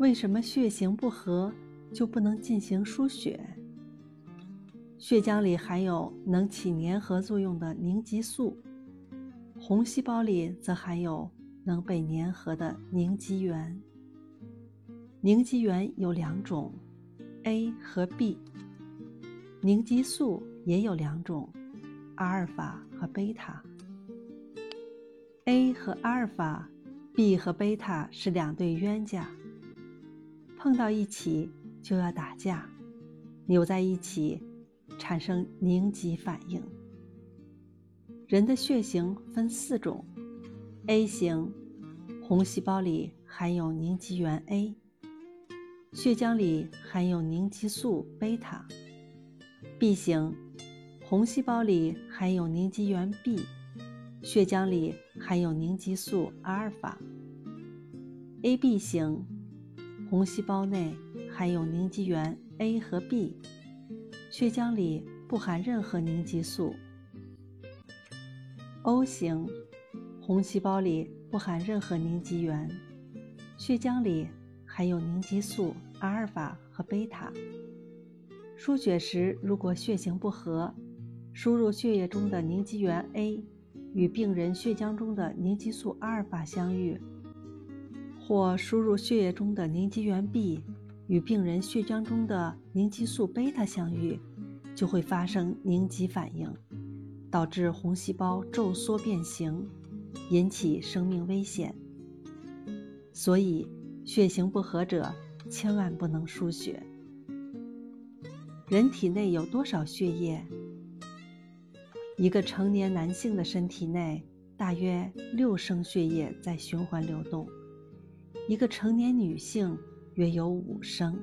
为什么血型不合就不能进行输血？血浆里含有能起粘合作用的凝集素，红细胞里则含有能被粘合的凝集元。凝集元有两种，A 和 B。凝集素也有两种，阿尔法和贝塔。A 和阿尔法，B 和贝塔是两对冤家，碰到一起就要打架，扭在一起产生凝集反应。人的血型分四种：A 型，红细胞里含有凝集原 A，血浆里含有凝集素贝塔；B 型，红细胞里含有凝集原 B。血浆里含有凝集素阿尔法。AB 型，红细胞内含有凝集原 A 和 B，血浆里不含任何凝集素。O 型，红细胞里不含任何凝集原，血浆里含有凝集素阿尔法和贝塔。输血时，如果血型不合，输入血液中的凝集原 A。与病人血浆中的凝集素阿尔法相遇，或输入血液中的凝集原 B 与病人血浆中的凝集素贝塔相遇，就会发生凝集反应，导致红细胞皱缩变形，引起生命危险。所以，血型不合者千万不能输血。人体内有多少血液？一个成年男性的身体内大约六升血液在循环流动，一个成年女性约有五升。